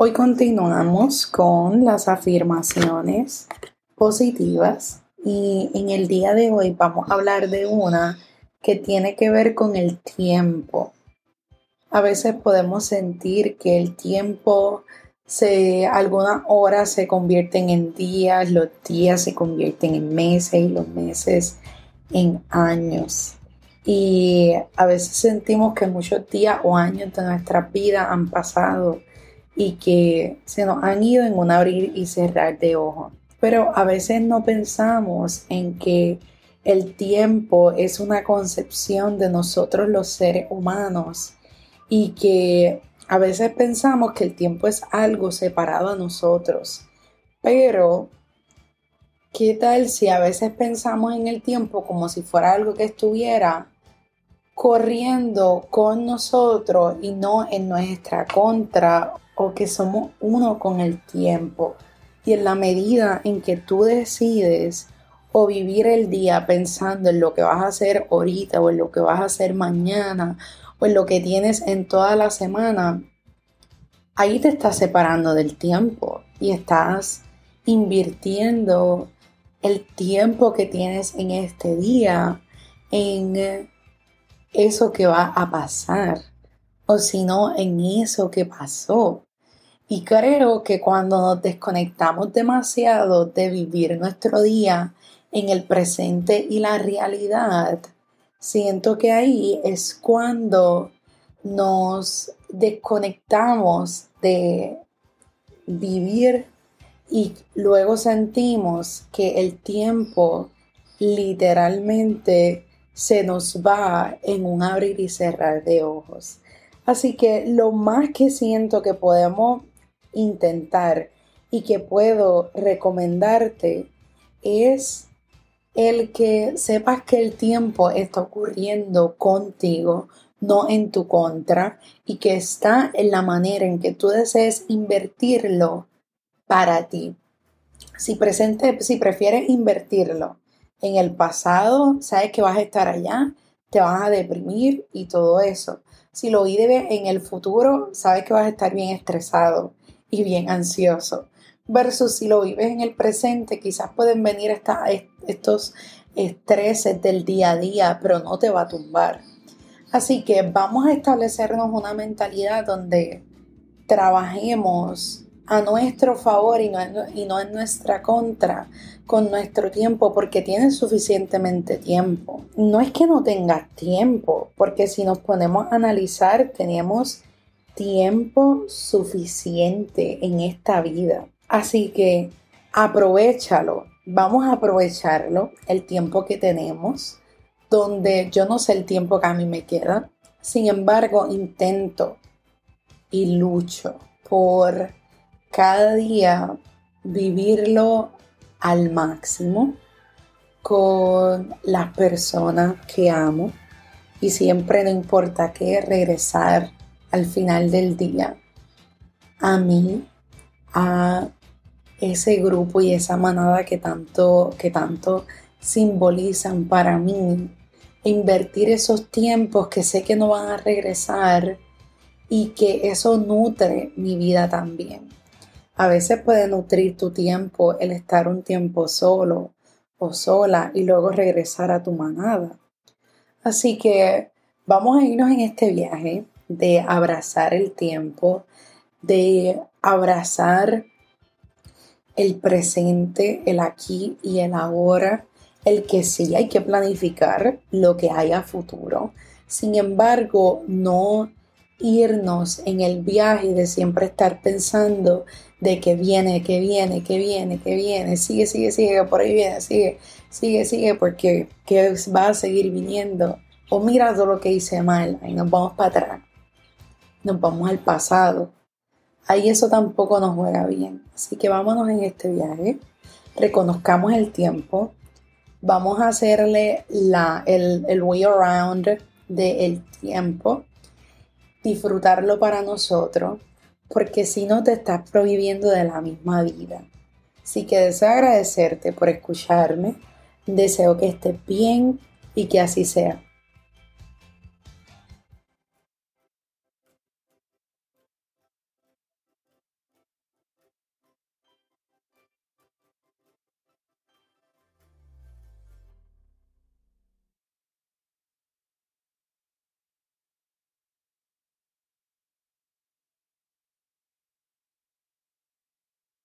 Hoy continuamos con las afirmaciones positivas y en el día de hoy vamos a hablar de una que tiene que ver con el tiempo. A veces podemos sentir que el tiempo se algunas horas se convierten en días, los días se convierten en meses y los meses en años. Y a veces sentimos que muchos días o años de nuestra vida han pasado y que se nos han ido en un abrir y cerrar de ojos. Pero a veces no pensamos en que el tiempo es una concepción de nosotros los seres humanos y que a veces pensamos que el tiempo es algo separado a nosotros. Pero, ¿qué tal si a veces pensamos en el tiempo como si fuera algo que estuviera corriendo con nosotros y no en nuestra contra o que somos uno con el tiempo. Y en la medida en que tú decides o vivir el día pensando en lo que vas a hacer ahorita o en lo que vas a hacer mañana o en lo que tienes en toda la semana, ahí te estás separando del tiempo y estás invirtiendo el tiempo que tienes en este día en eso que va a pasar o si no en eso que pasó. Y creo que cuando nos desconectamos demasiado de vivir nuestro día en el presente y la realidad, siento que ahí es cuando nos desconectamos de vivir y luego sentimos que el tiempo literalmente se nos va en un abrir y cerrar de ojos. Así que lo más que siento que podemos intentar y que puedo recomendarte es el que sepas que el tiempo está ocurriendo contigo, no en tu contra, y que está en la manera en que tú desees invertirlo para ti. Si, presente, si prefieres invertirlo en el pasado, sabes que vas a estar allá, te vas a deprimir y todo eso. Si lo vives en el futuro, sabes que vas a estar bien estresado y bien ansioso. Versus si lo vives en el presente, quizás pueden venir estos estreses del día a día, pero no te va a tumbar. Así que vamos a establecernos una mentalidad donde trabajemos a nuestro favor y no, y no en nuestra contra con nuestro tiempo porque tienes suficientemente tiempo. No es que no tengas tiempo, porque si nos ponemos a analizar, tenemos tiempo suficiente en esta vida. Así que aprovechalo. Vamos a aprovecharlo, el tiempo que tenemos, donde yo no sé el tiempo que a mí me queda. Sin embargo, intento y lucho por cada día vivirlo al máximo con las personas que amo y siempre no importa qué regresar al final del día a mí, a ese grupo y esa manada que tanto, que tanto simbolizan para mí, invertir esos tiempos que sé que no van a regresar y que eso nutre mi vida también. A veces puede nutrir tu tiempo el estar un tiempo solo o sola y luego regresar a tu manada. Así que vamos a irnos en este viaje de abrazar el tiempo, de abrazar el presente, el aquí y el ahora, el que sí hay que planificar lo que hay a futuro. Sin embargo, no irnos en el viaje de siempre estar pensando de que viene, que viene, que viene, que viene, sigue, sigue, sigue, por ahí viene, sigue, sigue, sigue, porque que va a seguir viniendo. O mira todo lo que hice mal, y nos vamos para atrás nos vamos al pasado. Ahí eso tampoco nos juega bien. Así que vámonos en este viaje, reconozcamos el tiempo, vamos a hacerle la, el, el way around del tiempo, disfrutarlo para nosotros, porque si no te estás prohibiendo de la misma vida. Así que deseo agradecerte por escucharme, deseo que estés bien y que así sea.